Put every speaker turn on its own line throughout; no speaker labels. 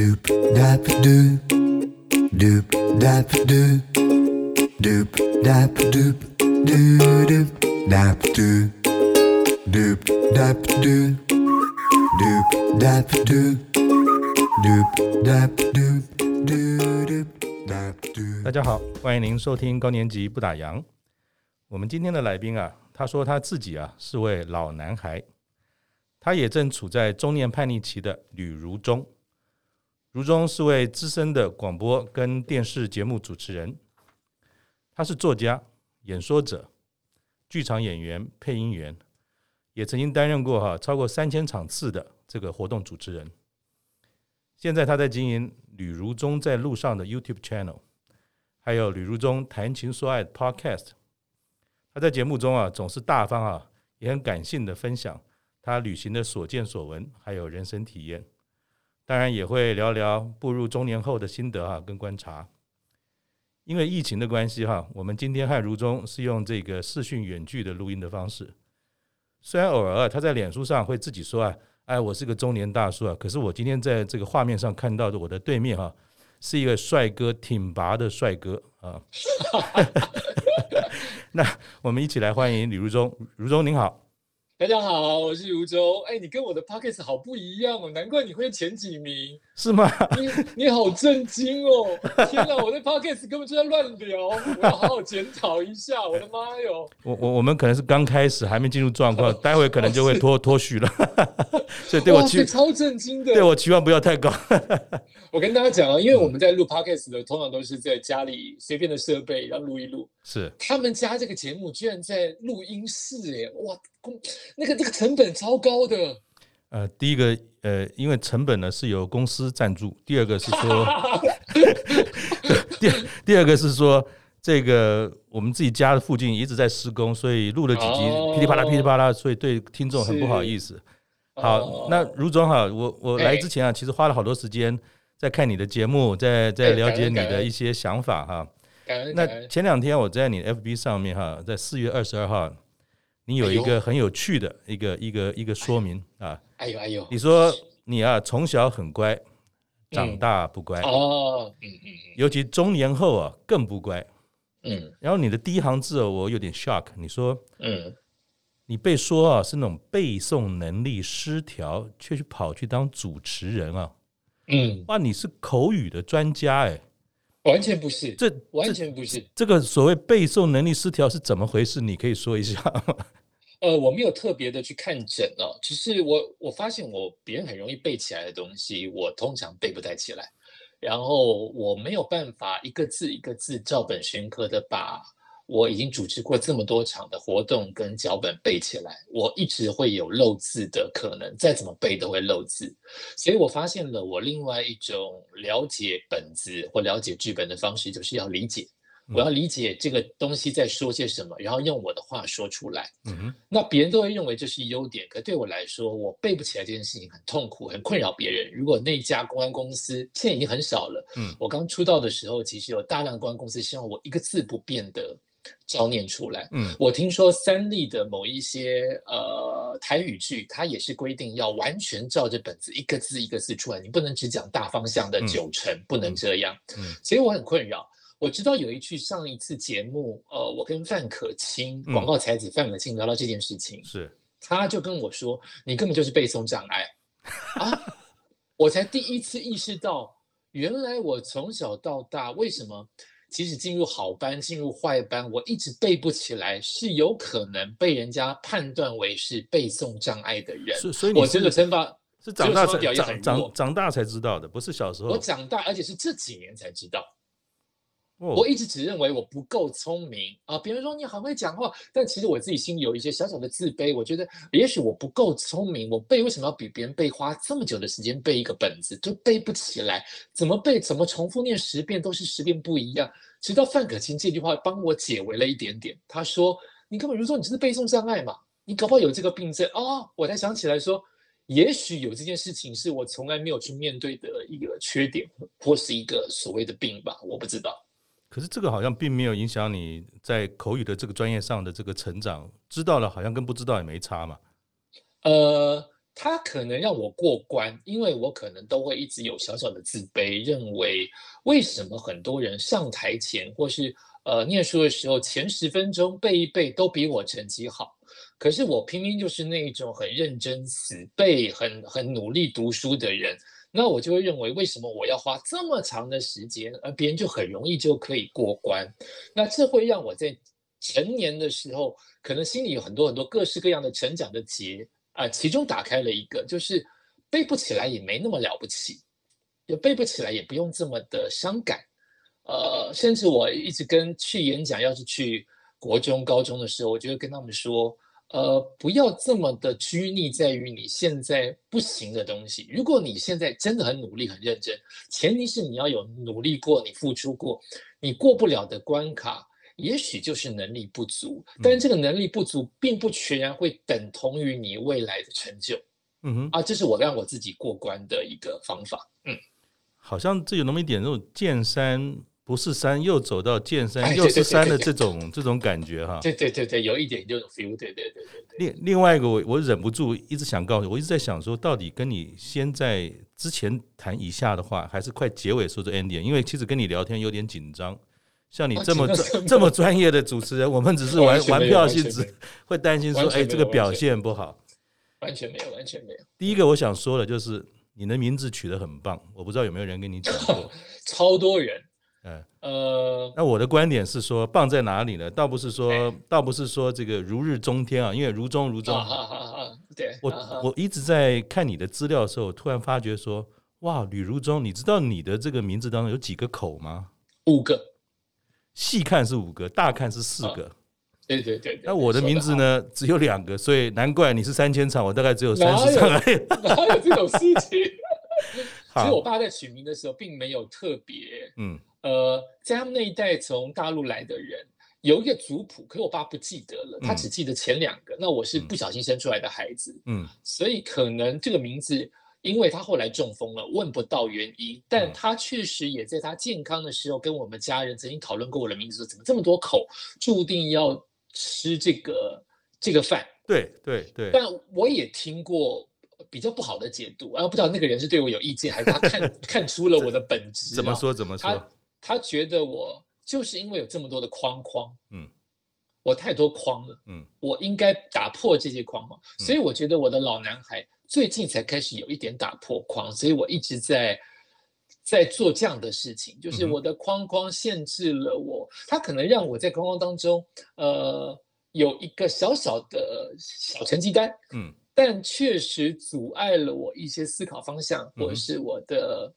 Doop dap doop, doop dap doop, doop dap doop, doo doop dap doop, doop dap doop, doop dap doop, doop dap doop, doo doop dap doop。
大家好，欢迎您收听高年级不打烊。我们今天的来宾啊，他说他自己啊是位老男孩，他也正处在中年叛逆期的吕如中。如中是位资深的广播跟电视节目主持人，他是作家、演说者、剧场演员、配音员，也曾经担任过哈超过三千场次的这个活动主持人。现在他在经营吕如中在路上的 YouTube channel，还有吕如中谈情说爱 Podcast。他在节目中啊总是大方啊，也很感性的分享他旅行的所见所闻，还有人生体验。当然也会聊聊步入中年后的心得啊，跟观察。因为疫情的关系哈，我们今天和如中是用这个视讯远距的录音的方式。虽然偶尔他在脸书上会自己说啊，哎，我是个中年大叔啊，可是我今天在这个画面上看到的我的对面哈，是一个帅哥挺拔的帅哥啊。那我们一起来欢迎李如中，如中您好。
大家好，我是如中。哎，你跟我的 podcast 好不一样哦，难怪你会前几名，
是吗？
你你好震惊哦！天哪，我的 podcast 根本就在乱聊，我要好好检讨一下。我的妈哟！
我我我们可能是刚开始，还没进入状况，待会可能就会脱脱序了。所以对我期
超震惊的，
对我期望不要太高。
我跟大家讲啊，因为我们在录 podcast 的，通常都是在家里随便的设备，然后录一录。
是
他们家这个节目居然在录音室，哎，哇，那个那个成本超高的。
呃，第一个，呃，因为成本呢是由公司赞助；第二个是说，第第二个是说，这个我们自己家的附近一直在施工，所以录了几集，哦、噼里啪啦噼里啪啦，所以对听众很不好意思。好，哦、那如总好，我我来之前啊，其实花了好多时间。在看你的节目，在在了解你的一些想法哈。那前两天我在你 FB 上面哈，在四月二十二号，你有一个很有趣的一个一个一个说明啊。
哎呦哎呦，
你说你啊从小很乖，长大不乖
哦，嗯嗯，
尤其中年后啊更不乖。
嗯，
然后你的第一行字哦我有点 shock，你说
嗯，
你被说啊是那种背诵能力失调，却去跑去当主持人啊。
嗯，
哇，你是口语的专家哎，
完全不是，
这
完全不是。
这个所谓背诵能力失调是怎么回事？你可以说一下吗？
呃，我没有特别的去看诊哦，只是我我发现我别人很容易背起来的东西，我通常背不太起来，然后我没有办法一个字一个字照本宣科的把。我已经主持过这么多场的活动跟脚本背起来，我一直会有漏字的可能，再怎么背都会漏字，所以我发现了我另外一种了解本子或了解剧本的方式，就是要理解，我要理解这个东西在说些什么，然后用我的话说出来。
嗯哼，
那别人都会认为这是优点，可对我来说，我背不起来这件事情很痛苦，很困扰别人。如果那一家公安公司现在已经很少了，
嗯，
我刚出道的时候，其实有大量公安公司希望我一个字不变的。照念出来。
嗯，
我听说三立的某一些呃台语剧，它也是规定要完全照着本子一个字一个字出来，你不能只讲大方向的九成，嗯、不能这样。
嗯，
所以我很困扰。我知道有一句上一次节目，呃，我跟范可清广告才子范可清聊到这件事情，
是，
他就跟我说，你根本就是背诵障碍 啊！我才第一次意识到，原来我从小到大为什么。即使进入好班，进入坏班，我一直背不起来，是有可能被人家判断为是背诵障碍的人。
所以，我这个
称法
是长大才长长长大才知道的，不是小时候。
我长大，而且是这几年才知道。我一直只认为我不够聪明啊，别人说你很会讲话，但其实我自己心里有一些小小的自卑。我觉得也许我不够聪明，我背为什么要比别人背花这么久的时间背一个本子，就背不起来？怎么背？怎么重复念十遍都是十遍不一样？直到范可清这句话帮我解围了一点点。他说：“你根本就说你就是背诵障碍嘛，你搞不好有这个病症。哦”我才想起来说，也许有这件事情是我从来没有去面对的一个缺点，或是一个所谓的病吧，我不知道。
可是这个好像并没有影响你在口语的这个专业上的这个成长，知道了好像跟不知道也没差嘛。
呃，它可能让我过关，因为我可能都会一直有小小的自卑，认为为什么很多人上台前或是呃念书的时候前十分钟背一背都比我成绩好，可是我偏偏就是那一种很认真死背、很很努力读书的人。那我就会认为，为什么我要花这么长的时间，而别人就很容易就可以过关？那这会让我在成年的时候，可能心里有很多很多各式各样的成长的结啊，其中打开了一个，就是背不起来也没那么了不起，也背不起来也不用这么的伤感。呃，甚至我一直跟去演讲，要是去国中、高中的时候，我就会跟他们说。呃，不要这么的拘泥在于你现在不行的东西。如果你现在真的很努力、很认真，前提是你要有努力过，你付出过，你过不了的关卡，也许就是能力不足。但是这个能力不足，并不全然会等同于你未来的成就。嗯哼，啊，这是我让我自己过关的一个方法。嗯，
好像这有那么一点那种见山。不是山，又走到见山，又是山的这种这种感觉哈。
对对对对，有一点这种 feel。对对对对。
另另外一个，我我忍不住一直想告诉你，我一直在想说，到底跟你先在之前谈以下的话，还是快结尾说这 ending？因为其实跟你聊天有点紧张。像你这么 这么专业的主持人，我们只是玩 玩票性质，会担心说，哎，这个表现不好。
完全没有，完全没有。
第一个我想说的就是，你的名字取得很棒，我不知道有没有人跟你讲过。
超多人。
嗯呃，那我的观点是说，棒在哪里呢？倒不是说，倒不是说这个如日中天啊，因为如中如中。
对，
我我一直在看你的资料的时候，突然发觉说，哇，吕如中，你知道你的这个名字当中有几个口吗？
五个。
细看是五个，大看是四个。
对对对。
那我的名字呢，只有两个，所以难怪你是三千场，我大概只有三十场而已。
哪有这种事情？其实我爸在取名的时候，并没有特别，嗯。呃，在他们那一代从大陆来的人有一个族谱，可是我爸不记得了，他只记得前两个。嗯、那我是不小心生出来的孩子，嗯，所以可能这个名字，因为他后来中风了，问不到原因，但他确实也在他健康的时候跟我们家人曾经讨论过我的名字，说怎么这么多口，注定要吃这个这个饭。对对对。但我也听过比较不好的解读，啊，不知道那个人是对我有意见，还是他看 看出了我的本质？
怎么说？怎么说？
他觉得我就是因为有这么多的框框，嗯，我太多框了，嗯，我应该打破这些框框，所以我觉得我的老男孩最近才开始有一点打破框，所以我一直在在做这样的事情，就是我的框框限制了我，他可能让我在框框当中，呃，有一个小小的小成绩单，嗯，但确实阻碍了我一些思考方向，或者是我的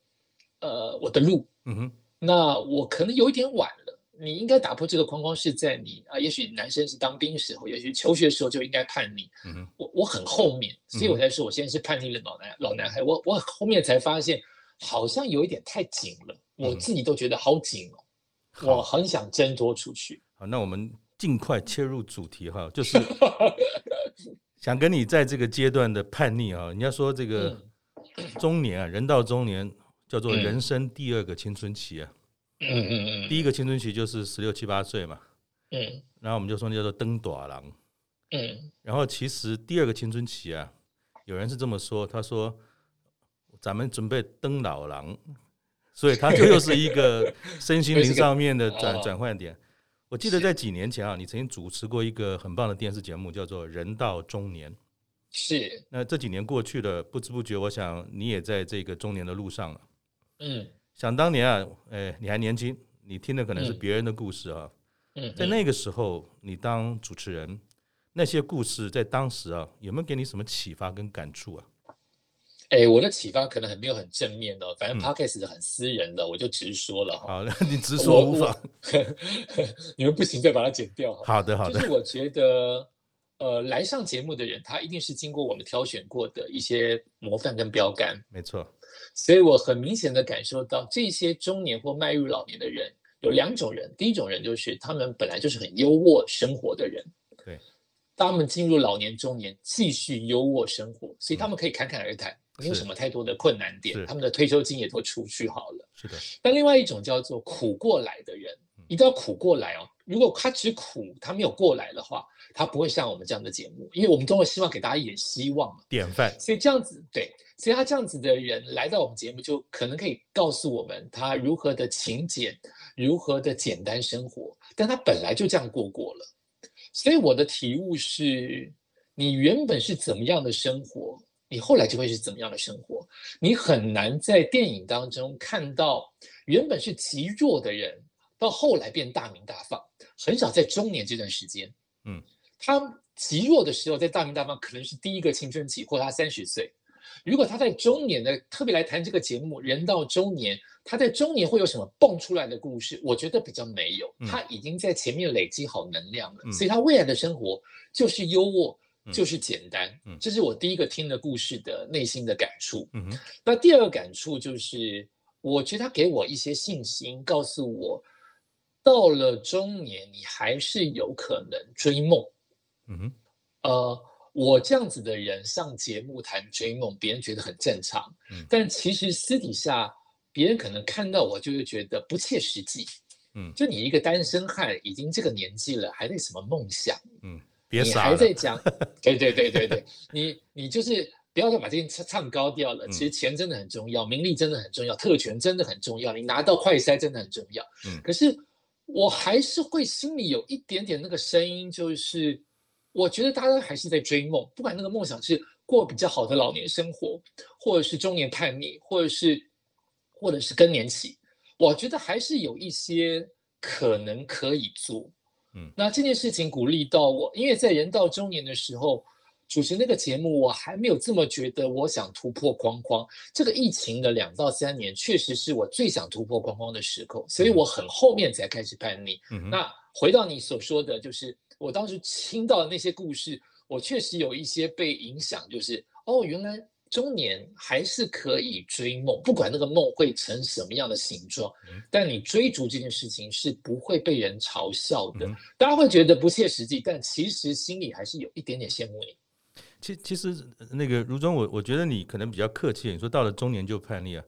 呃我的路，嗯哼。那我可能有一点晚了，你应该打破这个框框是在你啊，也许男生是当兵时候，也许求学时候就应该叛逆。嗯哼，我我很后面，所以我才说我现在是叛逆的老男老男孩。我我后面才发现，好像有一点太紧了，我自己都觉得好紧哦。我很想挣脱出去。
好，那我们尽快切入主题哈，就是 想跟你在这个阶段的叛逆啊，人家说这个中年啊，人到中年。叫做人生第二个青春期啊，嗯嗯嗯，第一个青春期就是十六七八岁嘛，嗯，然后我们就说那叫做登短郎，嗯，然后其实第二个青春期啊，有人是这么说，他说咱们准备登老郎，所以他就又是一个身心灵上面的转转换点。我记得在几年前啊，你曾经主持过一个很棒的电视节目，叫做《人到中年》，
是。
那这几年过去了，不知不觉，我想你也在这个中年的路上了。嗯，想当年啊，哎，你还年轻，你听的可能是别人的故事啊。嗯，在那个时候，你当主持人，那些故事在当时啊，有没有给你什么启发跟感触啊？
哎，我的启发可能很没有很正面的，反正 Podcast 是很私人的，我就直说了。
好，那你直说无妨。
你们不行，再把它剪掉。
好的，好的。
就是我觉得，呃，来上节目的人，他一定是经过我们挑选过的一些模范跟标杆。
没错。
所以我很明显的感受到，这些中年或迈入老年的人有两种人。第一种人就是他们本来就是很优渥生活的人，对，他们进入老年中年继续优渥生活，所以他们可以侃侃而谈，没有什么太多的困难点，他们的退休金也都出去好了。是的。但另外一种叫做苦过来的人，一定要苦过来哦，如果他只苦，他没有过来的话，他不会像我们这样的节目，因为我们都会希望给大家一点希望嘛。
典范。
所以这样子，对，所以他这样子的人来到我们节目，就可能可以告诉我们他如何的勤俭，如何的简单生活，但他本来就这样过过了。所以我的体悟是，你原本是怎么样的生活，你后来就会是怎么样的生活。你很难在电影当中看到原本是极弱的人，到后来变大名大放。很少在中年这段时间，嗯，他极弱的时候，在大名大放，可能是第一个青春期，或他三十岁。如果他在中年的特别来谈这个节目，人到中年，他在中年会有什么蹦出来的故事？我觉得比较没有，他已经在前面累积好能量了，嗯、所以他未来的生活就是优渥，嗯、就是简单。嗯，这是我第一个听的故事的内心的感触。嗯哼，那第二个感触就是，我觉得他给我一些信心，告诉我。到了中年，你还是有可能追梦。嗯哼，呃，我这样子的人上节目谈追梦，别人觉得很正常。嗯，但其实私底下，别人可能看到我就会觉得不切实际。嗯，就你一个单身汉，已经这个年纪了，还在什么梦想？嗯，别傻了。你还在讲？对对对对对，你你就是不要再把这件唱唱高调了。其实钱真的很重要，名利真的很重要，特权真的很重要，你拿到快筛真的很重要。嗯，可是。我还是会心里有一点点那个声音，就是我觉得大家还是在追梦，不管那个梦想是过比较好的老年生活，或者是中年叛逆，或者是或者是更年期，我觉得还是有一些可能可以做。嗯，那这件事情鼓励到我，因为在人到中年的时候。主持那个节目，我还没有这么觉得。我想突破框框。这个疫情的两到三年，确实是我最想突破框框的时刻，所以我很后面才开始叛逆。嗯、那回到你所说的，就是我当时听到的那些故事，我确实有一些被影响。就是哦，原来中年还是可以追梦，不管那个梦会成什么样的形状，嗯、但你追逐这件事情是不会被人嘲笑的。嗯、大家会觉得不切实际，但其实心里还是有一点点羡慕你。
其其实那个如中，我我觉得你可能比较客气。你说到了中年就叛逆啊？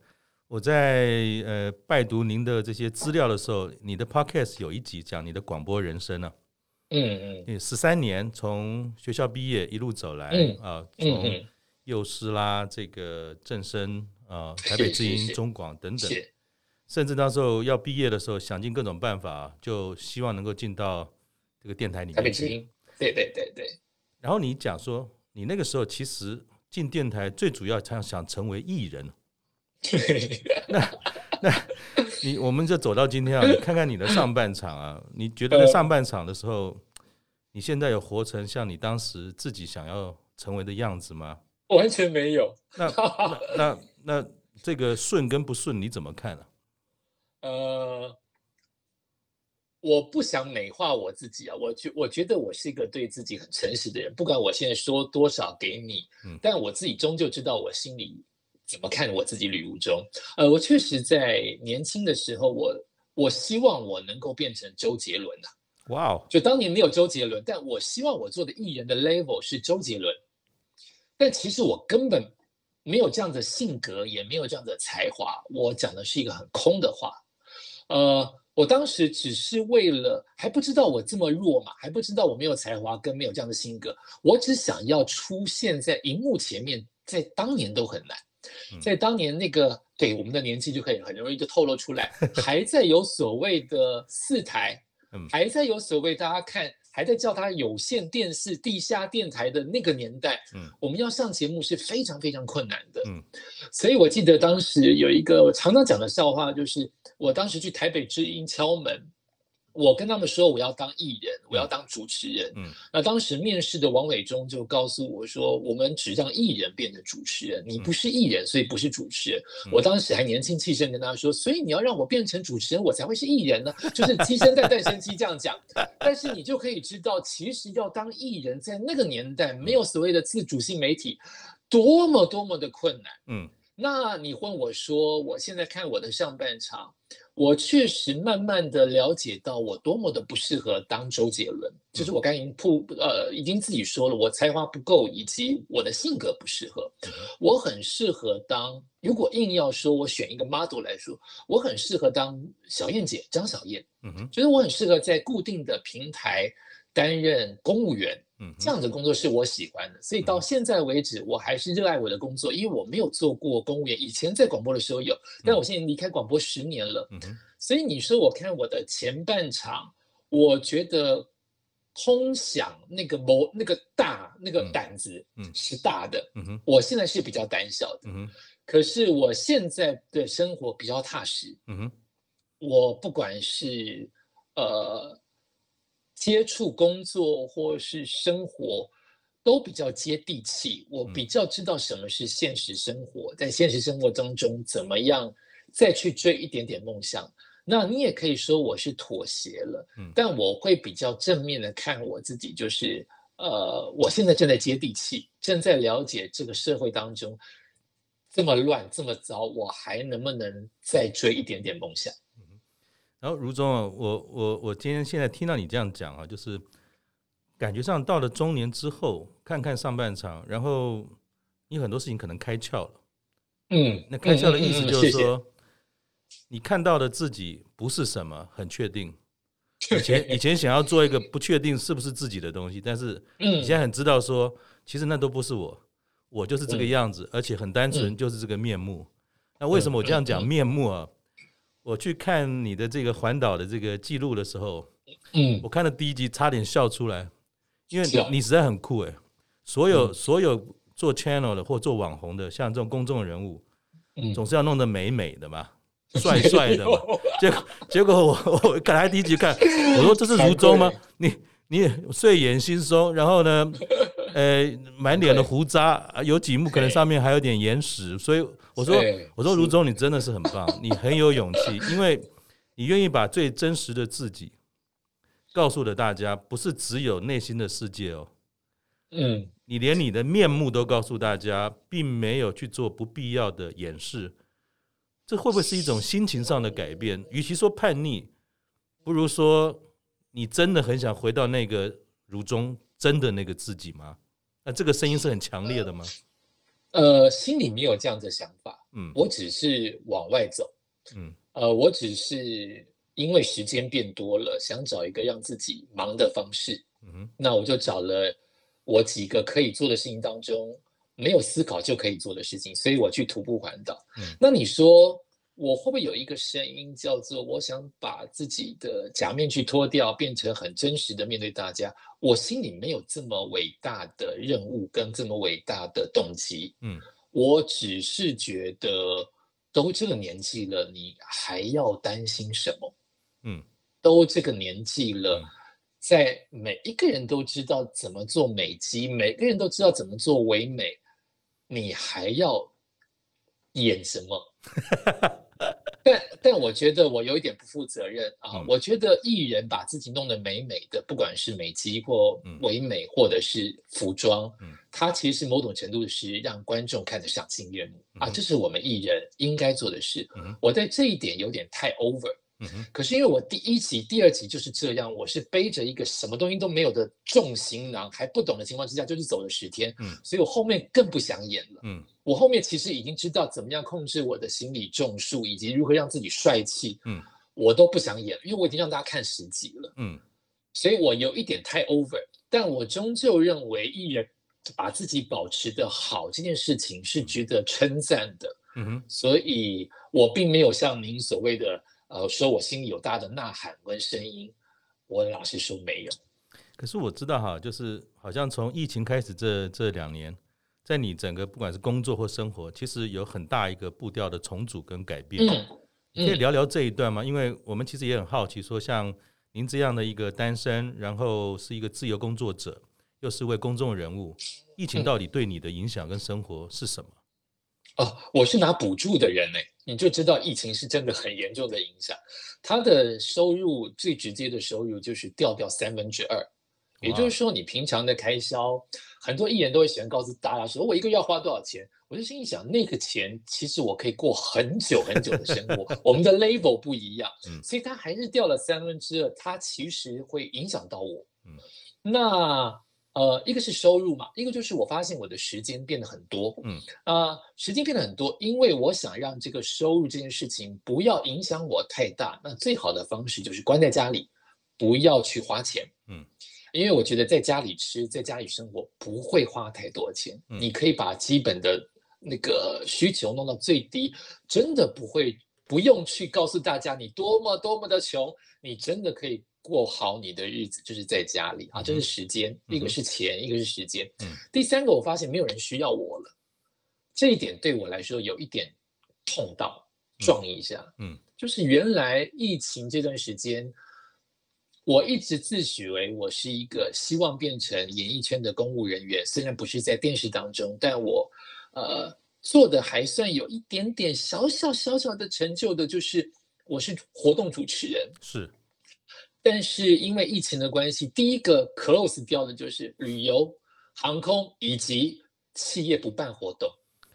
我在呃拜读您的这些资料的时候，你的 podcast 有一集讲你的广播人生呢、啊。嗯嗯，十三年从学校毕业一路走来，嗯、啊，从幼师啦，这个正声啊，台北之音、中广等等，甚至到时候要毕业的时候，想尽各种办法，就希望能够进到这个电台里面。台北之音，
对对对对。
然后你讲说。你那个时候其实进电台最主要想想成为艺人，那那你我们就走到今天啊，你看看你的上半场啊，你觉得在上半场的时候，你现在有活成像你当时自己想要成为的样子吗？
完全没有。
那 那那，那这个顺跟不顺你怎么看呢？
呃。我不想美化我自己啊，我觉我觉得我是一个对自己很诚实的人，不管我现在说多少给你，嗯，但我自己终究知道我心里怎么看我自己。吕如中，呃，我确实在年轻的时候，我我希望我能够变成周杰伦啊，哇哦，就当年没有周杰伦，但我希望我做的艺人的 level 是周杰伦，但其实我根本没有这样的性格，也没有这样的才华，我讲的是一个很空的话，呃。我当时只是为了还不知道我这么弱嘛，还不知道我没有才华跟没有这样的性格，我只想要出现在荧幕前面，在当年都很难，在当年那个对我们的年纪就可以很容易就透露出来，还在有所谓的四台，还在有所谓大家看。还在叫他有线电视、地下电台的那个年代，嗯，我们要上节目是非常非常困难的，嗯，所以我记得当时有一个我常常讲的笑话，就是我当时去台北之音敲门。我跟他们说我要当艺人，我要当主持人。嗯，那当时面试的王伟忠就告诉我说，我们只让艺人变成主持人，你不是艺人，所以不是主持人。嗯，我当时还年轻气盛跟他说，所以你要让我变成主持人，我才会是艺人呢，就是鸡生蛋，蛋生鸡这样讲。但是你就可以知道，其实要当艺人，在那个年代没有所谓的自主性媒体，多么多么的困难。嗯。那你问我说，我现在看我的上半场，我确实慢慢的了解到我多么的不适合当周杰伦，就是我刚才已经铺呃已经自己说了，我才华不够，以及我的性格不适合。我很适合当，如果硬要说我选一个 model 来说，我很适合当小燕姐张小燕，嗯哼，就是我很适合在固定的平台担任公务员。嗯，这样的工作是我喜欢的，所以到现在为止，我还是热爱我的工作，因为我没有做过公务员。以前在广播的时候有，但我现在离开广播十年了。嗯，所以你说我看我的前半场，我觉得空想那个谋那个大那个胆子，嗯，是大的。嗯哼，我现在是比较胆小的。嗯哼，可是我现在的生活比较踏实。嗯哼，我不管是呃。接触工作或是生活都比较接地气，我比较知道什么是现实生活，在现实生活当中怎么样再去追一点点梦想。那你也可以说我是妥协了，但我会比较正面的看我自己，就是呃，我现在正在接地气，正在了解这个社会当中这么乱这么糟，我还能不能再追一点点梦想？
然后如中啊，我我我今天现在听到你这样讲啊，就是感觉上到了中年之后，看看上半场，然后你很多事情可能开窍了。嗯，那开窍的意思就是说，嗯嗯嗯、谢谢你看到的自己不是什么很确定。以前以前想要做一个不确定是不是自己的东西，但是你现在很知道说，其实那都不是我，我就是这个样子，而且很单纯，就是这个面目。那为什么我这样讲面目啊？我去看你的这个环岛的这个记录的时候，嗯，我看了第一集差点笑出来，因为你实在很酷哎！所有所有做 channel 的或做网红的，像这种公众人物，总是要弄得美美的嘛，帅帅的嘛。结果结果我 我看来第一集看，我说这是如中吗？你你睡眼惺忪，然后呢，呃，满脸的胡渣，有几幕可能上面还有点眼屎，所以。我说，我说，如中，你真的是很棒，你很有勇气，因为你愿意把最真实的自己告诉了大家，不是只有内心的世界哦，嗯，你连你的面目都告诉大家，并没有去做不必要的掩饰，这会不会是一种心情上的改变？与其说叛逆，不如说你真的很想回到那个如中真的那个自己吗？那这个声音是很强烈的吗？
呃，心里没有这样的想法，嗯，我只是往外走，嗯，呃，我只是因为时间变多了，想找一个让自己忙的方式，嗯，那我就找了我几个可以做的事情当中没有思考就可以做的事情，所以我去徒步环岛，嗯，那你说。我会不会有一个声音叫做我想把自己的假面具脱掉，变成很真实的面对大家？我心里没有这么伟大的任务跟这么伟大的动机。嗯，我只是觉得都这个年纪了，你还要担心什么？嗯，都这个年纪了，在每一个人都知道怎么做美肌，每个人都知道怎么做唯美，你还要演什么？但但我觉得我有一点不负责任啊！我觉得艺人把自己弄得美美的，不管是美肌或唯美，或者是服装，它其实某种程度是让观众看得赏心悦目啊！这是我们艺人应该做的事。我在这一点有点太 over。嗯，可是因为我第一集、第二集就是这样，我是背着一个什么东西都没有的重行囊，还不懂的情况之下，就是走了十天。嗯，所以我后面更不想演了。嗯，我后面其实已经知道怎么样控制我的心理重数，以及如何让自己帅气。嗯，我都不想演，因为我已经让大家看十集了。嗯，所以我有一点太 over，但我终究认为艺人把自己保持的好这件事情是值得称赞的。嗯哼，所以我并没有像您所谓的。呃，说我心里有大的呐喊跟声音，我老实说没有。
可是我知道哈，就是好像从疫情开始这这两年，在你整个不管是工作或生活，其实有很大一个步调的重组跟改变。嗯，你可以聊聊这一段吗？因为我们其实也很好奇，说像您这样的一个单身，然后是一个自由工作者，又是位公众人物，疫情到底对你的影响跟生活是什么？
哦，我是拿补助的人呢，你就知道疫情是真的很严重的影响。他的收入最直接的收入就是掉掉三分之二，也就是说，你平常的开销，很多艺人都会喜欢告诉大家说，我一个月要花多少钱。我我就心里想，那个钱其实我可以过很久很久的生活，我们的 level 不一样，嗯，所以他还是掉了三分之二，他其实会影响到我，嗯，那呃，一个是收入嘛，一个就是我发现我的时间变得很多，嗯。啊、呃，时间变得很多，因为我想让这个收入这件事情不要影响我太大，那最好的方式就是关在家里，不要去花钱，嗯。因为我觉得在家里吃，在家里生活不会花太多钱，嗯，你可以把基本的那个需求弄到最低，真的不会不用去告诉大家你多么多么的穷，你真的可以过好你的日子，就是在家里啊，这是时间，嗯，一个是钱，一个是时间，嗯，第三个我发现没有人需要我了，这一点对我来说有一点痛到撞一下，嗯，嗯，就是原来疫情这段时间。我一直自诩为我是一个希望变成演艺圈的公务人员，虽然不是在电视当中，但我，呃，做的还算有一点点小小小小的成就的，就是我是活动主持人。是，但是因为疫情的关系，第一个 close 掉的就是旅游、航空以及企业不办活动，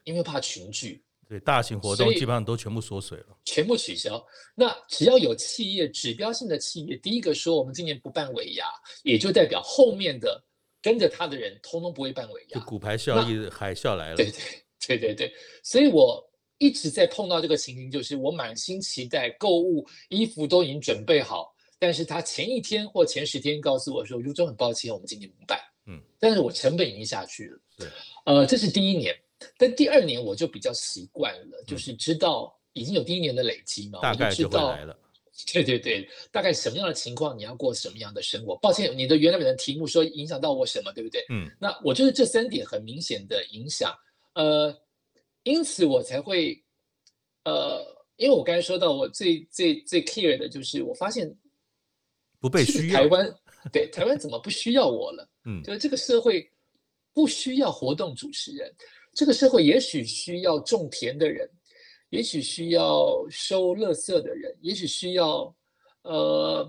因为怕群聚。
对，大型活动基本上都全部缩水了，
全部取消。那只要有企业指标性的企业，第一个说我们今年不办尾牙，也就代表后面的跟着他的人通通不会办尾牙。
就骨牌效应海啸来了。
对对对对对，所以我一直在碰到这个情形，就是我满心期待购物衣服都已经准备好，但是他前一天或前十天告诉我说，如中很抱歉，我们今年不办。嗯，但是我成本已经下去了。对，呃，这是第一年。但第二年我就比较习惯了，就是知道已经有第一年的累积嘛，
大概就会来了。
对对对，大概什么样的情况，你要过什么样的生活？抱歉，你的原来的题目说影响到我什么，对不对？嗯，那我就是这三点很明显的影响，呃，因此我才会，呃，因为我刚才说到我最最最 care 的就是我发现
不被需要，
台湾对台湾怎么不需要我了？嗯，就是这个社会不需要活动主持人。这个社会也许需要种田的人，也许需要收垃圾的人，也许需要呃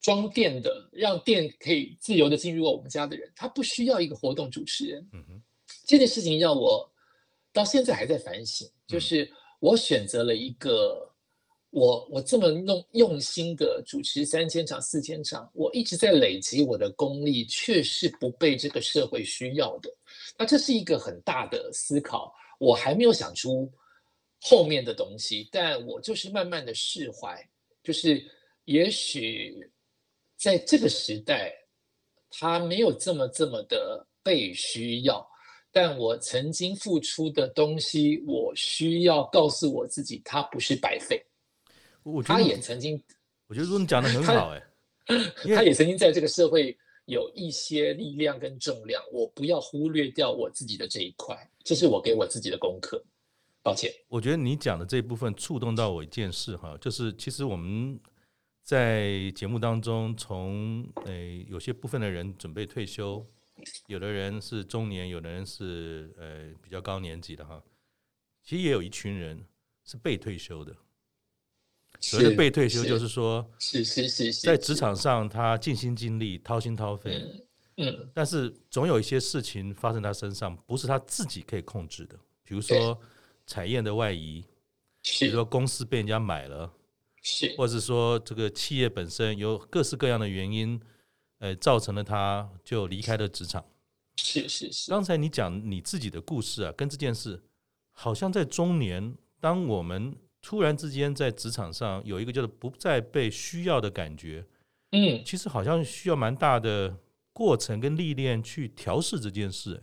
装电的，让电可以自由的进入我们家的人。他不需要一个活动主持人。嗯哼，这件事情让我到现在还在反省，就是我选择了一个我我这么弄用心的主持三千场四千场，我一直在累积我的功力，却是不被这个社会需要的。那这是一个很大的思考，我还没有想出后面的东西，但我就是慢慢的释怀，就是也许在这个时代，他没有这么这么的被需要，但我曾经付出的东西，我需要告诉我自己，他不是白费。他也曾经，
我觉得你讲的很好，哎，
他也曾经在这个社会。有一些力量跟重量，我不要忽略掉我自己的这一块，这是我给我自己的功课。抱歉，
我觉得你讲的这一部分触动到我一件事哈，就是其实我们在节目当中，从诶有些部分的人准备退休，有的人是中年，有的人是呃比较高年级的哈，其实也有一群人是被退休的。所谓的被退休，就是说，
是是是，
在职场上他尽心尽力、掏心掏肺，嗯，但是总有一些事情发生在他身上，不是他自己可以控制的。比如说产业的外移，比如说公司被人家买了，是，或者是说这个企业本身有各式各样的原因，呃，造成了他就离开了职场。
是是是。
刚才你讲你自己的故事啊，跟这件事好像在中年，当我们。突然之间，在职场上有一个叫做不再被需要的感觉，嗯，其实好像需要蛮大的过程跟历练去调试这件事，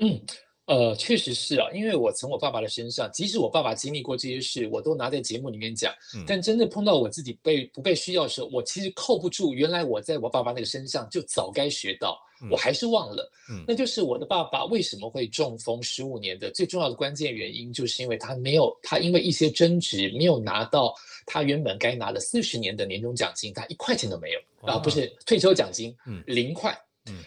嗯。呃，确实是啊，因为我从我爸爸的身上，即使我爸爸经历过这些事，我都拿在节目里面讲。嗯、但真的碰到我自己被不被需要的时候，我其实扣不住。原来我在我爸爸那个身上就早该学到，嗯、我还是忘了。嗯、那就是我的爸爸为什么会中风十五年的最重要的关键原因，就是因为他没有，他因为一些争执没有拿到他原本该拿的四十年的年终奖金，他一块钱都没有啊，不是退休奖金，嗯、零块。嗯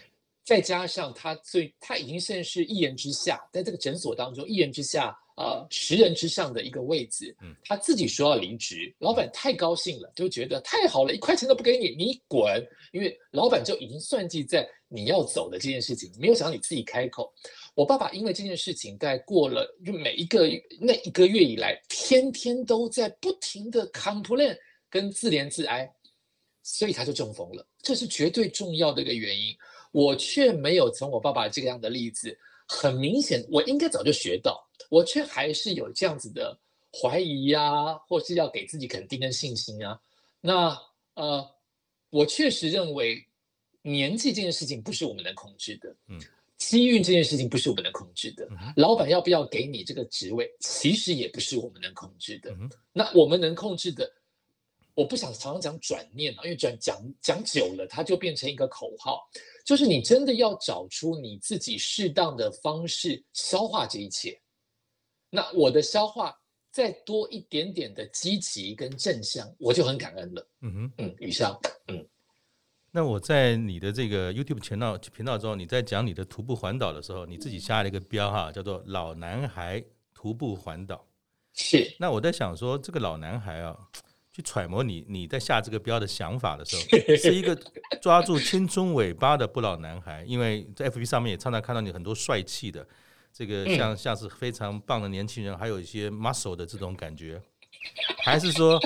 再加上他最，他已经现在是一人之下，在这个诊所当中一人之下，呃，十人之上的一个位置。嗯，他自己说要离职，老板太高兴了，就觉得太好了，一块钱都不给你，你滚！因为老板就已经算计在你要走的这件事情，没有想到你自己开口。我爸爸因为这件事情，在过了就每一个那一个月以来，天天都在不停的 complain 跟自怜自哀，所以他就中风了。这是绝对重要的一个原因。我却没有从我爸爸这个样的例子，很明显，我应该早就学到，我却还是有这样子的怀疑呀、啊，或是要给自己肯定跟信心啊。那呃，我确实认为年纪这件事情不是我们能控制的，嗯，机遇这件事情不是我们能控制的，嗯、老板要不要给你这个职位，其实也不是我们能控制的。嗯、那我们能控制的。我不想常常讲转念啊，因为转讲讲久了，它就变成一个口号。就是你真的要找出你自己适当的方式消化这一切。那我的消化再多一点点的积极跟正向，我就很感恩了。嗯哼，嗯，以上，嗯。
那我在你的这个 YouTube 频道频道中，你在讲你的徒步环岛的时候，你自己下了一个标哈，叫做“老男孩徒步环岛”。
是。
那我在想说，这个老男孩啊。去揣摩你你在下这个标的想法的时候，是一个抓住青春尾巴的不老男孩。因为在 FB 上面也常常看到你很多帅气的，这个像像是非常棒的年轻人，还有一些 muscle 的这种感觉，还是说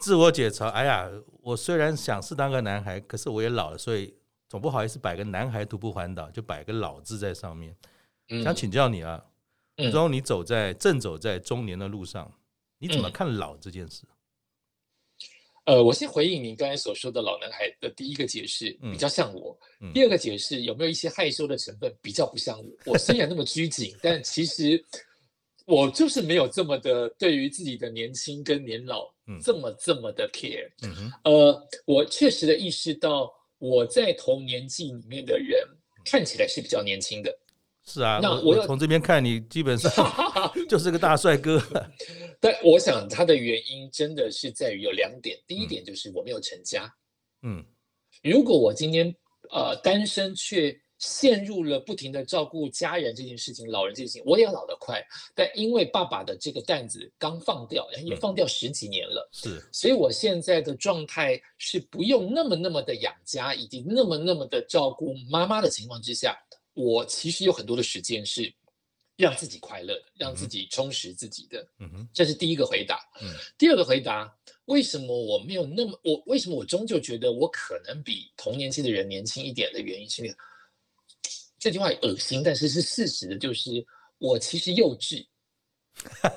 自我解嘲？哎呀，我虽然想是当个男孩，可是我也老了，所以总不好意思摆个男孩徒步环岛，就摆个老字在上面。想请教你啊，如果你走在正走在中年的路上，你怎么看老这件事？
呃，我先回应您刚才所说的老男孩的第一个解释，比较像我；嗯嗯、第二个解释有没有一些害羞的成分，比较不像我。我虽然那么拘谨，但其实我就是没有这么的对于自己的年轻跟年老这么这么的 care。呃，我确实的意识到我在同年纪里面的人看起来是比较年轻的。
是啊，那我从这边看你基本上 就是个大帅哥。
但我想他的原因真的是在于有两点，第一点就是我没有成家。嗯，如果我今天呃单身却陷入了不停的照顾家人这件事情，老人这件事情，我也老得快。但因为爸爸的这个担子刚放掉，也放掉十几年了，是，所以我现在的状态是不用那么那么的养家，以及那么那么的照顾妈妈的情况之下。我其实有很多的时间是让自己快乐的，让自己充实自己的。嗯哼，这是第一个回答。嗯，第二个回答，为什么我没有那么我为什么我终究觉得我可能比同年纪的人年轻一点的原因是，这句话恶心，但是是事实的，就是我其实幼稚，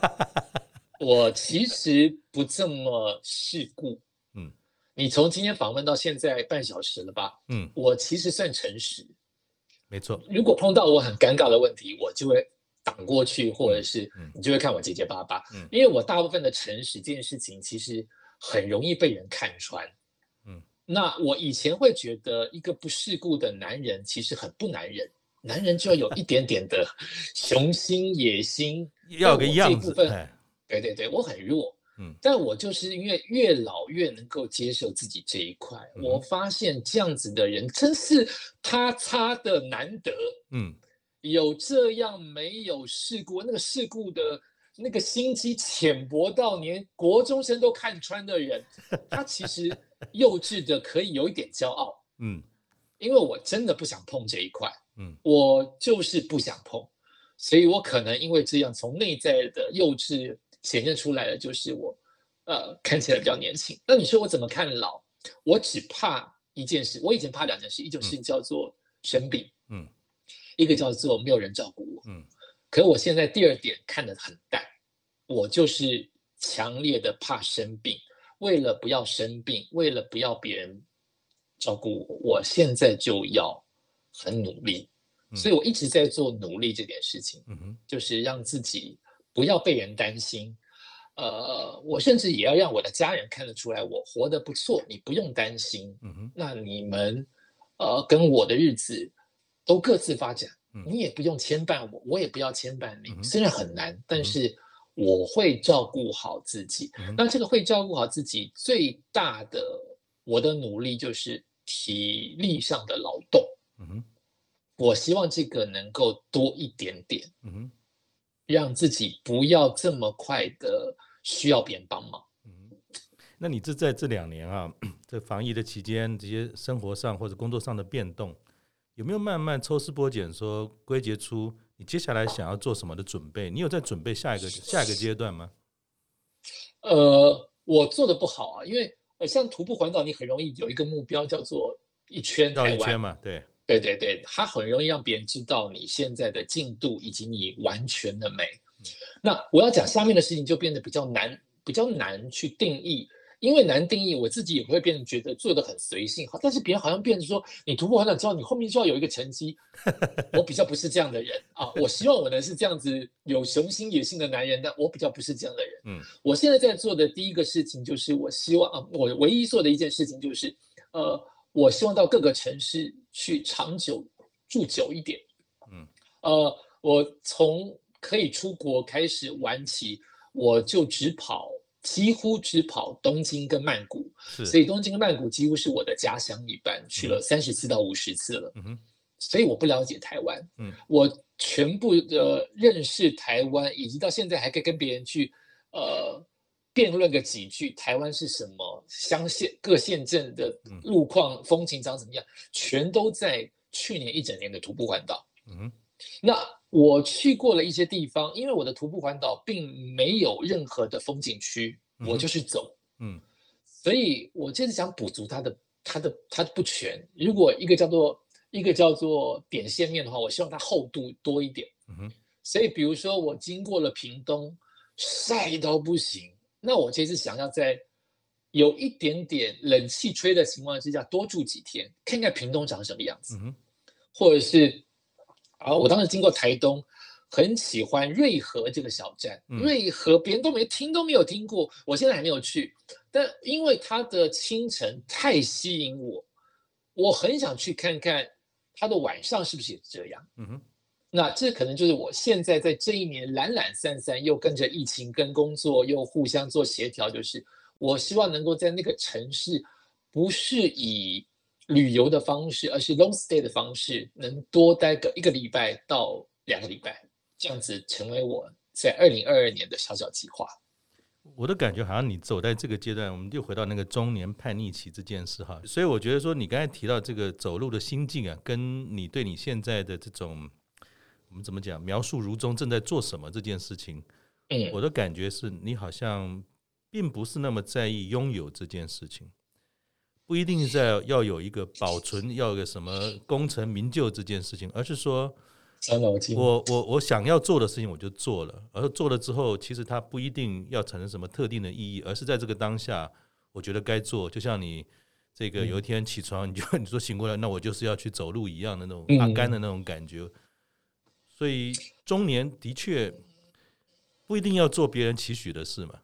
我其实不这么世故。嗯，你从今天访问到现在半小时了吧？嗯，我其实算诚实。
没错，
如果碰到我很尴尬的问题，我就会挡过去，或者是你就会看我结结巴巴。嗯，因为我大部分的诚实这件事情，其实很容易被人看穿。嗯，那我以前会觉得一个不世故的男人其实很不男人，男人就要有一点点的雄心野心，
要有个样子。
对对对，我很弱。嗯，但我就是因为越老越能够接受自己这一块，嗯、我发现这样子的人真是他擦的难得。嗯，有这样没有事故，那个事故的那个心机浅薄到连国中生都看穿的人，他其实 幼稚的可以有一点骄傲。嗯，因为我真的不想碰这一块。嗯，我就是不想碰，所以我可能因为这样从内在的幼稚。显现出来的就是我，呃，看起来比较年轻。那你说我怎么看老？我只怕一件事，我以前怕两件事，一种事情叫做生病，嗯，一个叫做没有人照顾我，嗯。可我现在第二点看得很淡，我就是强烈的怕生病。为了不要生病，为了不要别人照顾我，我现在就要很努力。所以我一直在做努力这件事情，嗯哼，就是让自己。不要被人担心，呃，我甚至也要让我的家人看得出来我活得不错，你不用担心。嗯哼，那你们，呃，跟我的日子都各自发展，嗯、你也不用牵绊我，我也不要牵绊你。嗯、虽然很难，但是我会照顾好自己。嗯、那这个会照顾好自己最大的我的努力就是体力上的劳动。嗯哼，我希望这个能够多一点点。嗯哼。让自己不要这么快的需要别人帮忙。嗯，
那你这在这两年啊，在防疫的期间，这些生活上或者工作上的变动，有没有慢慢抽丝剥茧，说归结出你接下来想要做什么的准备？你有在准备下一个下一个阶段吗？
呃，我做的不好啊，因为呃，像徒步环岛，你很容易有一个目标叫做一圈台湾，
绕一圈嘛，对，
对对对，它很容易让别人知道你现在的进度以及你完全的美。嗯、那我要讲下面的事情就变得比较难，比较难去定义。因为难定义，我自己也会变得觉得做的很随性，但是别人好像变成说，你徒步环岛之后，你后面就要有一个成绩。我比较不是这样的人啊，我希望我能是这样子有雄心野性的男人，但我比较不是这样的人。嗯，我现在在做的第一个事情就是，我希望啊，我唯一做的一件事情就是，呃，我希望到各个城市去长久住久一点。嗯，呃，我从可以出国开始玩起，我就只跑。几乎只跑东京跟曼谷，所以东京跟曼谷几乎是我的家乡一般，去了三十次到五十次了。嗯哼，所以我不了解台湾。嗯，我全部的认识台湾，以及到现在还可以跟别人去呃辩论个几句，台湾是什么，乡县各县镇的路况风情长怎么样，全都在去年一整年的徒步环岛。嗯哼，那。我去过了一些地方，因为我的徒步环岛并没有任何的风景区，嗯、我就是走，嗯，所以我就是想补足它的它的它的不全。如果一个叫做一个叫做点线面的话，我希望它厚度多一点，嗯哼。所以比如说我经过了屏东，晒到不行，那我这次想要在有一点点冷气吹的情况之下多住几天，看看屏东长什么样子，嗯，或者是。啊，我当时经过台东，很喜欢瑞和这个小站。嗯、瑞和别人都没听都没有听过，我现在还没有去，但因为它的清晨太吸引我，我很想去看看它的晚上是不是也这样。嗯哼，那这可能就是我现在在这一年懒懒散散，又跟着疫情跟工作又互相做协调，就是我希望能够在那个城市，不是以。旅游的方式，而是 long stay 的方式，能多待个一个礼拜到两个礼拜，这样子成为我在二零二二年的小小计划。
我的感觉好像你走在这个阶段，我们就回到那个中年叛逆期这件事哈。所以我觉得说，你刚才提到这个走路的心境啊，跟你对你现在的这种我们怎么讲描述如中正在做什么这件事情，嗯，我的感觉是你好像并不是那么在意拥有这件事情。不一定在要有一个保存，要有个什么功成名就这件事情，而是说，我我我想要做的事情我就做了，而做了之后，其实它不一定要产生什么特定的意义，而是在这个当下，我觉得该做。就像你这个有一天起床，你就 你说醒过来，那我就是要去走路一样的那种阿甘的那种感觉。所以中年的确不一定要做别人期许的事嘛，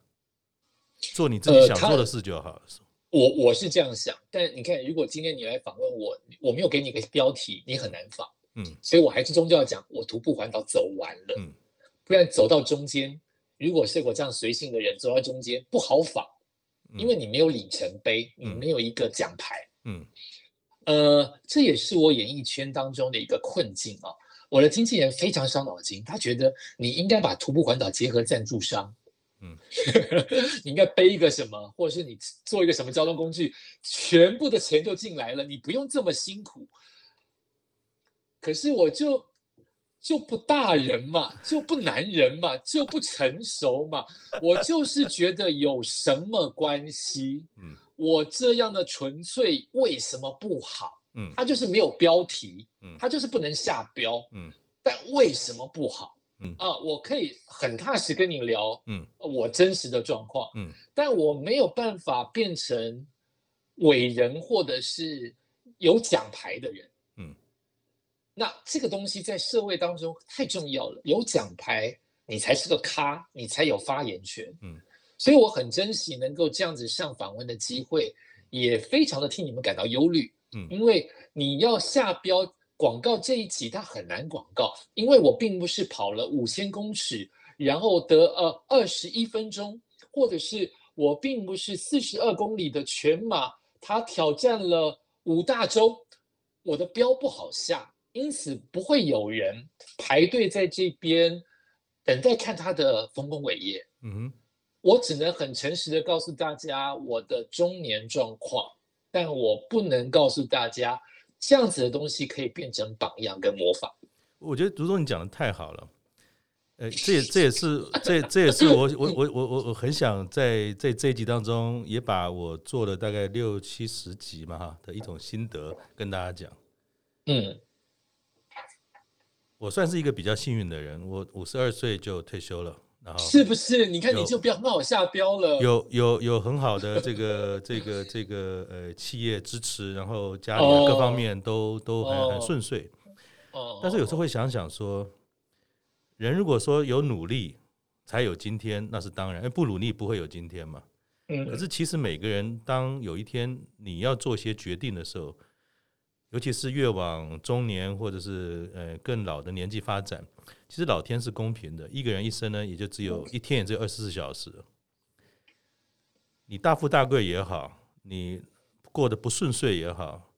做你自己想做的事就好了。
我我是这样想，但你看，如果今天你来访问我，我没有给你个标题，你很难访，嗯，所以我还是终究要讲，我徒步环岛走完了，嗯，不然走到中间，如果是我这样随性的人走到中间不好访，因为你没有里程碑，你没有一个奖牌，嗯，呃，这也是我演艺圈当中的一个困境啊。我的经纪人非常伤脑筋，他觉得你应该把徒步环岛结合赞助商。嗯，你应该背一个什么，或者是你做一个什么交通工具，全部的钱就进来了，你不用这么辛苦。可是我就就不大人嘛，就不男人嘛，就不成熟嘛，我就是觉得有什么关系？嗯，我这样的纯粹为什么不好？嗯，他就是没有标题，嗯，他就是不能下标，嗯，但为什么不好？嗯。啊，我可以很踏实跟你聊，嗯，我真实的状况，嗯，但我没有办法变成伟人或者是有奖牌的人，嗯，那这个东西在社会当中太重要了，有奖牌你才是个咖，你才有发言权，嗯，所以我很珍惜能够这样子上访问的机会，也非常的替你们感到忧虑，嗯，因为你要下标。广告这一集它很难广告，因为我并不是跑了五千公尺，然后得呃二十一分钟，或者是我并不是四十二公里的全马，它挑战了五大洲，我的标不好下，因此不会有人排队在这边等待看他的丰功伟业。嗯哼，我只能很诚实的告诉大家我的中年状况，但我不能告诉大家。这样子的东西可以变成榜样跟模仿。
我觉得竹中你讲的太好了，呃，这也这也是这这也是我我我我我我很想在在这一集当中也把我做了大概六七十集嘛哈的一种心得跟大家讲。
嗯，
我算是一个比较幸运的人，我五十二岁就退休了。然后
是不是？你看，你就不要冒我下标了。
有有有很好的这个这个这个呃企业支持，然后家里各方面都、oh. 都很很顺遂。
Oh.
但是有时候会想想说，人如果说有努力才有今天，那是当然，不努力不会有今天嘛。
嗯。
可是其实每个人当有一天你要做些决定的时候，尤其是越往中年或者是呃更老的年纪发展。其实老天是公平的，一个人一生呢，也就只有一天，也只有二十四小时。你大富大贵也好，你过得不顺遂也好，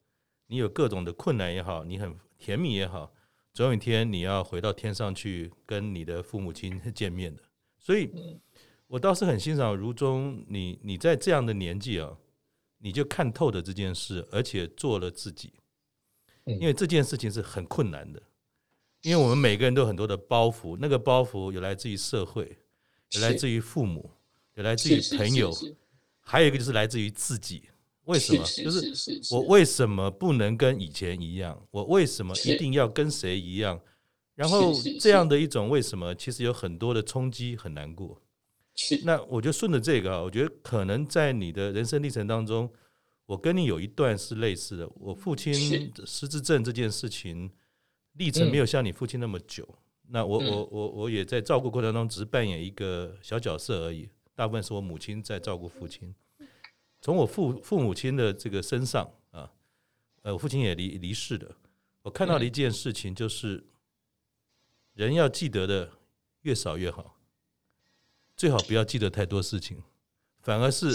你有各种的困难也好，你很甜蜜也好，总有一天你要回到天上去跟你的父母亲见面的。所以，我倒是很欣赏如中你，你在这样的年纪啊，你就看透了这件事，而且做了自己，因为这件事情是很困难的。因为我们每个人都有很多的包袱，那个包袱有来自于社会，有来自于父母，有来自于朋友，还有一个就是来自于自己。为什么？就是我为什么不能跟以前一样？我为什么一定要跟谁一样？然后这样的一种为什么，其实有很多的冲击，很难过。那我就顺着这个啊，我觉得可能在你的人生历程当中，我跟你有一段是类似的。我父亲失智症这件事情。历程没有像你父亲那么久，嗯、那我我我我也在照顾过程当中只是扮演一个小角色而已，大部分是我母亲在照顾父亲。从我父父母亲的这个身上啊，呃，我父亲也离离世了，我看到了一件事情，就是人要记得的越少越好，最好不要记得太多事情，反而是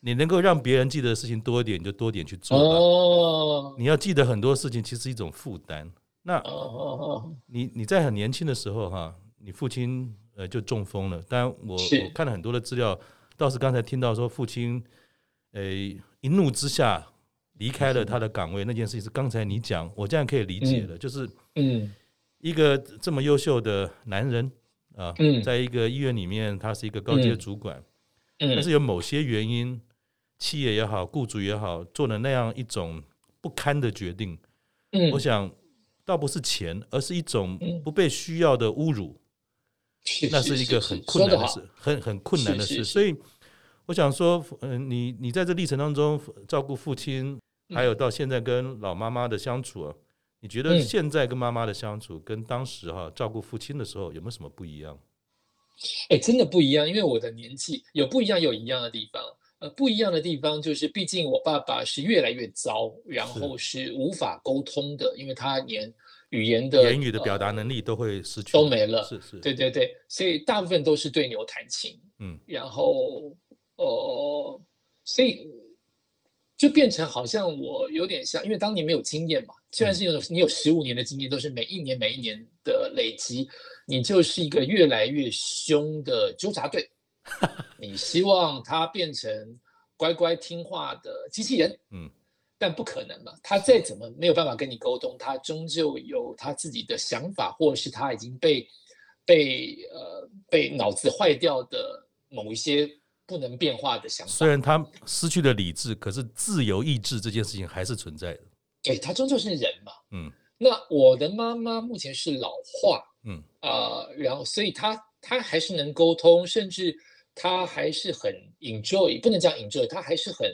你能够让别人记得的事情多一点，你就多点去做哦。你要记得很多事情，其实是一种负担。那，你你在很年轻的时候哈，你父亲呃就中风了。当然我我看了很多的资料，倒是刚才听到说父亲呃一怒之下离开了他的岗位，那件事情是刚才你讲，我这样可以理解了，就是嗯，一个这么优秀的男人啊，在一个医院里面，他是一个高阶主管，但是有某些原因，企业也好，雇主也好，做了那样一种不堪的决定，我想。倒不是钱，而是一种不被需要的侮辱。嗯、那是一个很困难的事，很很困难的事。所以，我想说，嗯，你你在这历程当中照顾父亲，还有到现在跟老妈妈的相处，啊，你觉得现在跟妈妈的相处，跟当时哈照顾父亲的时候有没有什么不一样？
哎，真的不一样，因为我的年纪有不一样，有一样的地方。呃，不一样的地方就是，毕竟我爸爸是越来越糟，然后是无法沟通的，因为他连语言的
言语的表达能力都会失去，
都没了。
是是，
对对对，所以大部分都是对牛弹琴。嗯，然后哦、呃，所以就变成好像我有点像，因为当年没有经验嘛，虽然是有你有十五年的经验，都是每一年每一年的累积，你就是一个越来越凶的纠察队。你希望他变成乖乖听话的机器人，嗯，但不可能嘛。他再怎么没有办法跟你沟通，他终究有他自己的想法，或者是他已经被被呃被脑子坏掉的某一些不能变化的想法。
虽然他失去了理智，可是自由意志这件事情还是存在的。
对，他终究是人嘛，嗯。那我的妈妈目前是老化，嗯啊、呃，然后所以他他还是能沟通，甚至。他还是很 enjoy，不能讲 enjoy，他还是很，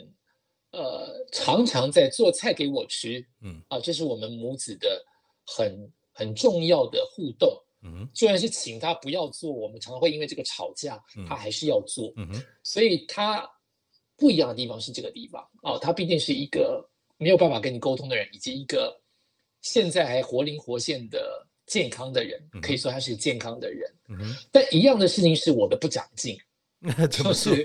呃，常常在做菜给我吃，嗯，啊，这是我们母子的很很重要的互动，嗯，虽然是请他不要做，我们常常会因为这个吵架，他还是要做，嗯哼，所以他不一样的地方是这个地方，啊，他毕竟是一个没有办法跟你沟通的人，以及一个现在还活灵活现的健康的人，可以说他是健康的人，嗯，但一样的事情是我的不长进。就是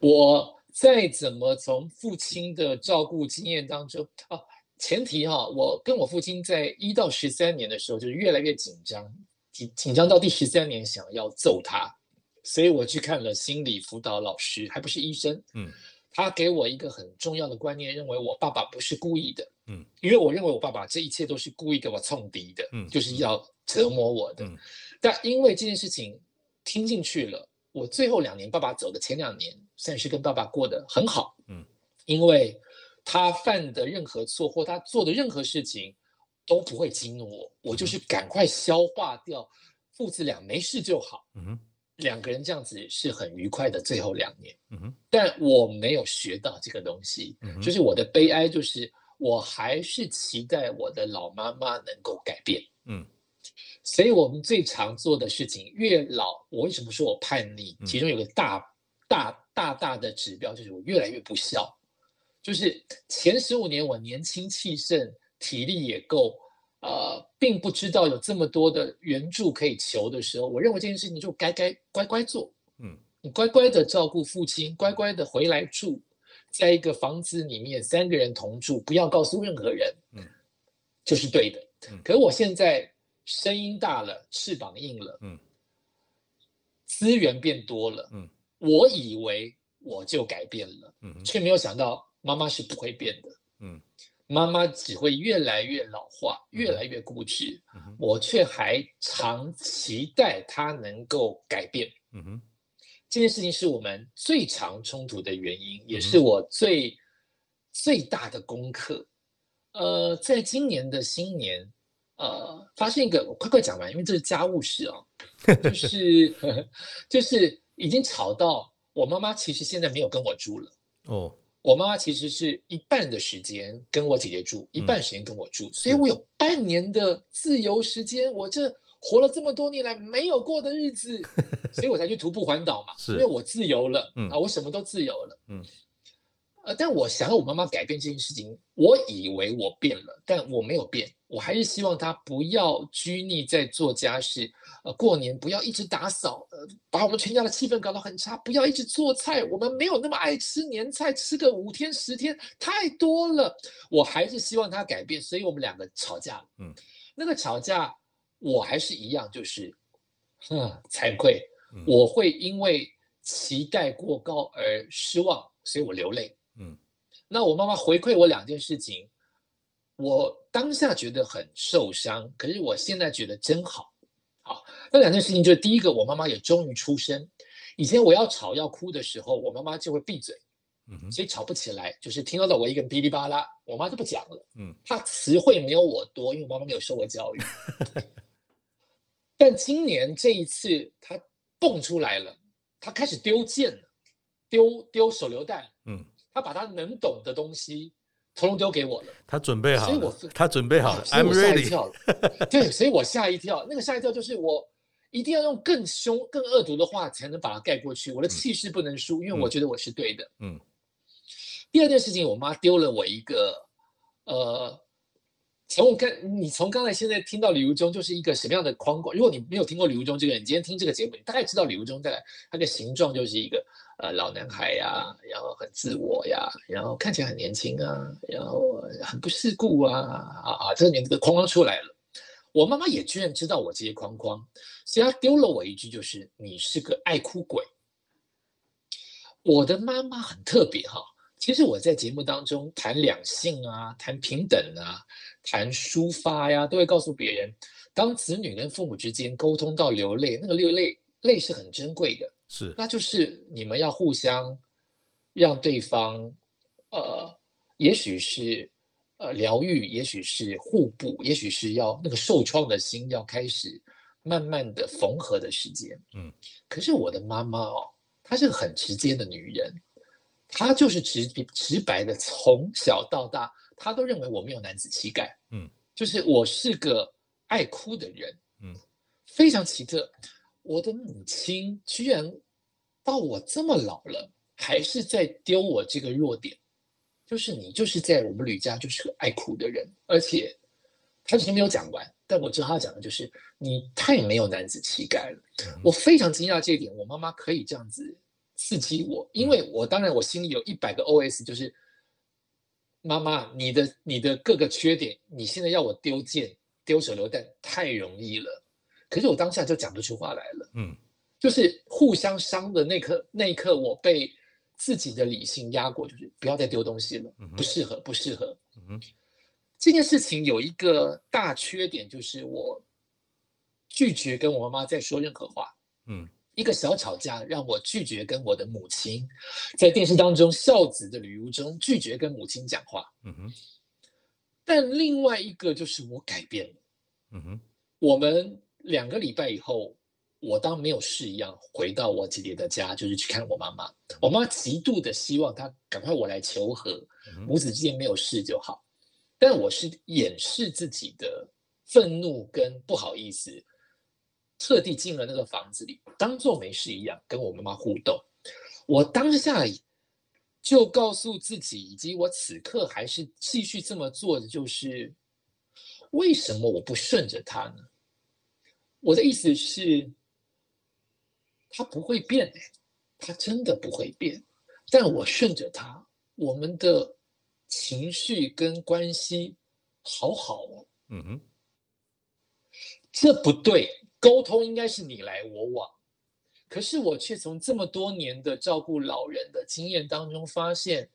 我再怎么从父亲的照顾经验当中啊，前提哈，我跟我父亲在一到十三年的时候就是越来越紧张，紧紧张到第十三年想要揍他，所以我去看了心理辅导老师，还不是医生，嗯，他给我一个很重要的观念，认为我爸爸不是故意的，嗯，因为我认为我爸爸这一切都是故意给我冲敌的，嗯，就是要折磨我的。嗯，但因为这件事情听进去了，我最后两年爸爸走的前两年，算是跟爸爸过得很好。嗯，因为他犯的任何错或他做的任何事情都不会激怒我，我就是赶快消化掉，父子俩没事就好。嗯。两个人这样子是很愉快的最后两年，嗯哼，但我没有学到这个东西，嗯哼，就是我的悲哀，就是我还是期待我的老妈妈能够改变，嗯，所以我们最常做的事情，越老，我为什么说我叛逆？其中有个大大大大的指标就是我越来越不孝，就是前十五年我年轻气盛，体力也够。呃，并不知道有这么多的援助可以求的时候，我认为这件事情就该该乖乖做。嗯，你乖乖的照顾父亲，乖乖的回来住，在一个房子里面三个人同住，不要告诉任何人。嗯，就是对的。嗯，可是我现在声音大了，翅膀硬了。嗯，资源变多了。嗯，我以为我就改变了。嗯，却没有想到妈妈是不会变的。嗯。妈妈只会越来越老化，越来越固执，嗯、我却还常期待她能够改变。嗯、哼这件事情是我们最常冲突的原因，也是我最、嗯、最大的功课。呃，在今年的新年，呃，发现一个，我快快讲完，因为这是家务事哦，就是就是已经吵到我妈妈，其实现在没有跟我住了。哦。我妈妈其实是一半的时间跟我姐姐住，一半时间跟我住，嗯、所以我有半年的自由时间。我这活了这么多年来没有过的日子，所以我才去徒步环岛嘛，是因为我自由了，嗯、啊，我什么都自由了，嗯。呃，但我想要我妈妈改变这件事情，我以为我变了，但我没有变，我还是希望她不要拘泥在做家事，呃，过年不要一直打扫，呃，把我们全家的气氛搞得很差，不要一直做菜，我们没有那么爱吃年菜，吃个五天十天太多了，我还是希望她改变，所以我们两个吵架了，嗯，那个吵架我还是一样，就是，哼，惭愧，我会因为期待过高而失望，所以我流泪。嗯，那我妈妈回馈我两件事情，我当下觉得很受伤，可是我现在觉得真好。好，那两件事情就是第一个，我妈妈也终于出声。以前我要吵要哭的时候，我妈妈就会闭嘴，嗯哼，所以吵不起来，就是听到的我一个人噼里啪啦，我妈就不讲了。嗯，她词汇没有我多，因为我妈妈没有受过教育。但今年这一次，他蹦出来了，他开始丢箭了，丢丢手榴弹。嗯。他把他能懂的东西，统统丢给我了。他准备好了，所以我他准备好了。I'm ready。对，所以我吓一跳。那个吓一跳就是我一定要用更凶、更恶毒的话才能把它盖过去。我的气势不能输，嗯、因为我觉得我是对的。嗯。第二件事情，我妈丢了我一个，呃。从刚你从刚才现在听到李如中就是一个什么样的框框？如果你没有听过李如中这个人，你今天听这个节目，你大概知道李如中大概他的形状就是一个呃老男孩呀，然后很自我呀，然后看起来很年轻啊，然后很不世故啊啊啊！这里面这个框框出来了，我妈妈也居然知道我这些框框，所以她丢了我一句，就是你是个爱哭鬼。我的妈妈很特别哈。其实我在节目当中谈两性啊，谈平等啊，谈抒发呀，都会告诉别人，当子女跟父母之间沟通到流泪，那个流泪泪是很珍贵的，是，那就是你们要互相让对方，呃，也许是呃疗愈，也许是互补，也许是要那个受创的心要开始慢慢的缝合的时间，嗯，可是我的妈妈哦，她是个很直接的女人。他就是直直白的，从小到大，他都认为我没有男子气概，嗯，就是我是个爱哭的人，嗯，非常奇特。我的母亲居然到我这么老了，还是在丢我这个弱点，就是你就是在我们吕家就是个爱哭的人，而且他其实没有讲完，但我知道他讲的就是你太没有男子气概了。嗯，我非常惊讶这一点，我妈妈可以这样子。刺激我，因为我当然我心里有一百个 OS，就是妈妈，你的你的各个缺点，你现在要我丢箭丢手榴弹太容易了，可是我当下就讲不出话来了，嗯，就是互相伤的那刻，那一刻我被自己的理性压过，就是不要再丢东西了，不适合，不适合，嗯哼，这件事情有一个大缺点，就是我拒绝跟我妈妈再说任何话。
嗯，
一个小吵架让我拒绝跟我的母亲在电视当中孝子的旅游中拒绝跟母亲讲话。
嗯哼，
但另外一个就是我改变了。
嗯哼，
我们两个礼拜以后。我当没有事一样回到我姐姐的家，就是去看我妈妈。我妈极度的希望她赶快我来求和，母子之间没有事就好。但我是掩饰自己的愤怒跟不好意思，特地进了那个房子里，当做没事一样跟我妈妈互动。我当下就告诉自己，以及我此刻还是继续这么做的，就是为什么我不顺着他呢？我的意思是。他不会变，他真的不会变。但我顺着他，我们的情绪跟关系好好哦。
嗯哼，
这不对，沟通应该是你来我往。可是我却从这么多年的照顾老人的经验当中发现，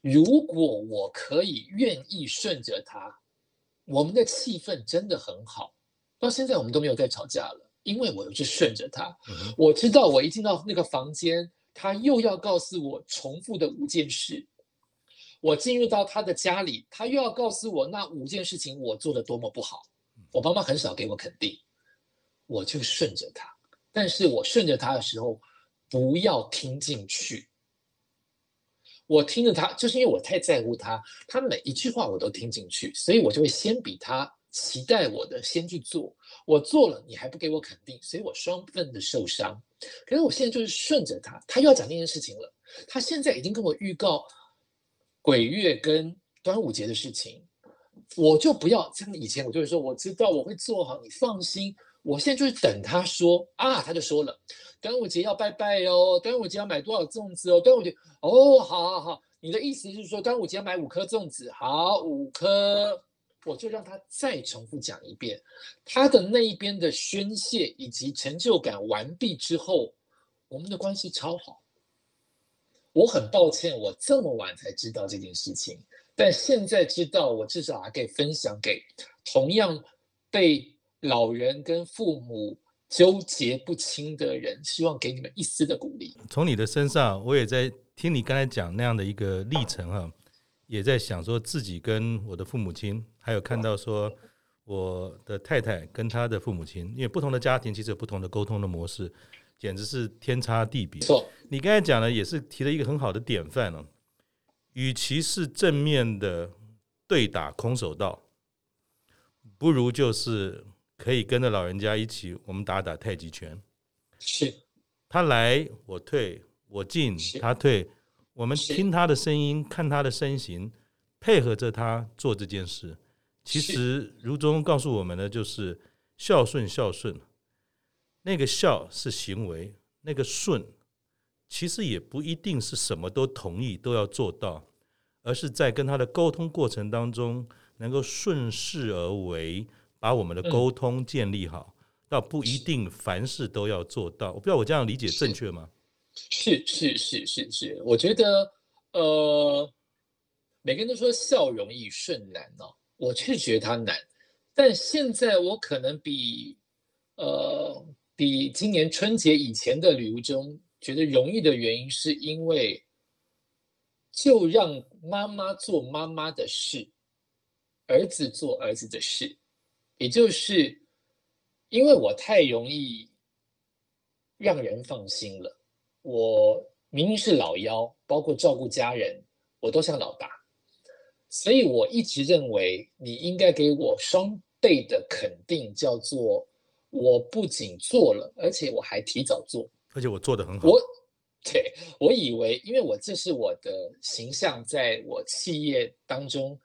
如果我可以愿意顺着他，我们的气氛真的很好。到现在我们都没有再吵架了。因为我就顺着他，我知道我一进到那个房间，他又要告诉我重复的五件事。我进入到他的家里，他又要告诉我那五件事情我做的多么不好。我妈妈很少给我肯定，我就顺着他。但是我顺着他的时候，不要听进去。我听着他，就是因为我太在乎他，他每一句话我都听进去，所以我就会先比他。期待我的先去做，我做了你还不给我肯定，所以我双份的受伤。可是我现在就是顺着他，他又要讲那件事情了。他现在已经跟我预告鬼月跟端午节的事情，我就不要像以前，我就会说我知道我会做好，你放心。我现在就是等他说啊，他就说了，端午节要拜拜哦，端午节要买多少粽子哦，端午节哦，好好好，你的意思是说端午节要买五颗粽子，好，五颗。我就让他再重复讲一遍，他的那一边的宣泄以及成就感完毕之后，我们的关系超好。我很抱歉，我这么晚才知道这件事情，但现在知道，我至少还可以分享给同样被老人跟父母纠结不清的人，希望给你们一丝的鼓励。
从你的身上，我也在听你刚才讲那样的一个历程哈。也在想说自己跟我的父母亲，还有看到说我的太太跟她的父母亲，因为不同的家庭其实有不同的沟通的模式，简直是天差地别。
错，
你刚才讲的也是提了一个很好的典范了。与其是正面的对打空手道，不如就是可以跟着老人家一起，我们打打太极拳。
是，
他来我退，我进他退。我们听他的声音，看他的身形，配合着他做这件事。其实如中告诉我们的就是孝顺，孝顺。那个孝是行为，那个顺其实也不一定是什么都同意都要做到，而是在跟他的沟通过程当中，能够顺势而为，把我们的沟通建立好，倒不一定凡事都要做到。我不知道我这样理解正确吗？
是是是是是，我觉得，呃，每个人都说孝容易顺难哦，我确实觉得它难。但现在我可能比，呃，比今年春节以前的旅游中觉得容易的原因，是因为就让妈妈做妈妈的事，儿子做儿子的事，也就是因为我太容易让人放心了。我明明是老幺，包括照顾家人，我都像老大，所以我一直认为你应该给我双倍的肯定，叫做我不仅做了，而且我还提早做，
而且我做的很好。
我对，我以为，因为我这是我的形象，在我企业当中，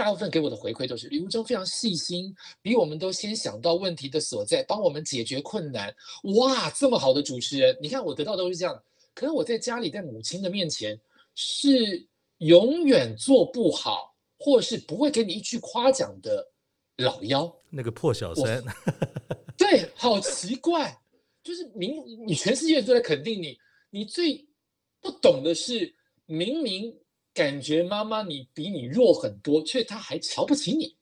大部分给我的回馈都是李如中非常细心，比我们都先想到问题的所在，帮我们解决困难。哇，这么好的主持人，你看我得到都是这样。可是我在家里，在母亲的面前，是永远做不好，或是不会给你一句夸奖的老幺，
那个破小三。
对，好奇怪，就是明你全世界都在肯定你，你最不懂的是明明。感觉妈妈你比你弱很多，却她还瞧不起你。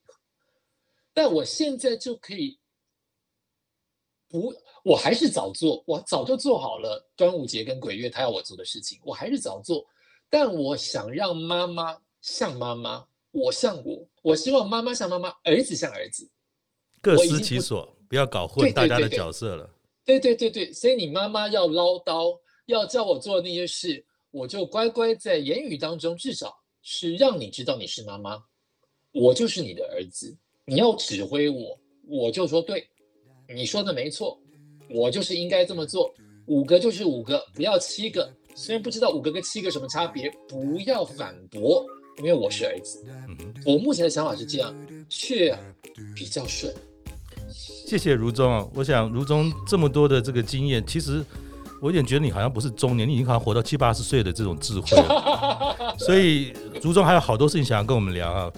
但我现在就可以不，我还是早做，我早就做好了端午节跟鬼月他要我做的事情，我还是早做。但我想让妈妈像妈妈，我像我，我希望妈妈像妈妈，儿子像儿子，
各司其所，不，不要搞混大家的角色了。
对对对对，所以你妈妈要唠叨，要叫我做那些事，我就乖乖在言语当中，至少是让你知道你是妈妈，我就是你的儿子。你要指挥我，我就说对，你说的没错，我就是应该这么做。五个就是五个，不要七个。虽然不知道五个跟七个什么差别，不要反驳，因为我是儿子。我目前的想法是这样，却比较顺。
谢谢如中啊，我想如中这么多的这个经验，其实我有点觉得你好像不是中年，你已经好像活到七八十岁的这种智慧了。所以如中还有好多事情想要跟我们聊啊，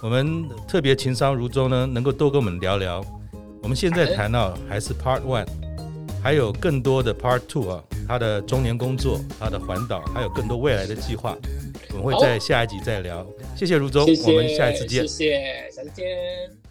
我们特别情商如中呢，能够多跟我们聊聊。我们现在谈到还是 Part One，还有更多的 Part Two 啊。他的中年工作，他的环岛，还有更多未来的计划，我们会在下一集再聊。谢谢如中，我们下一次见。
谢谢，下次见。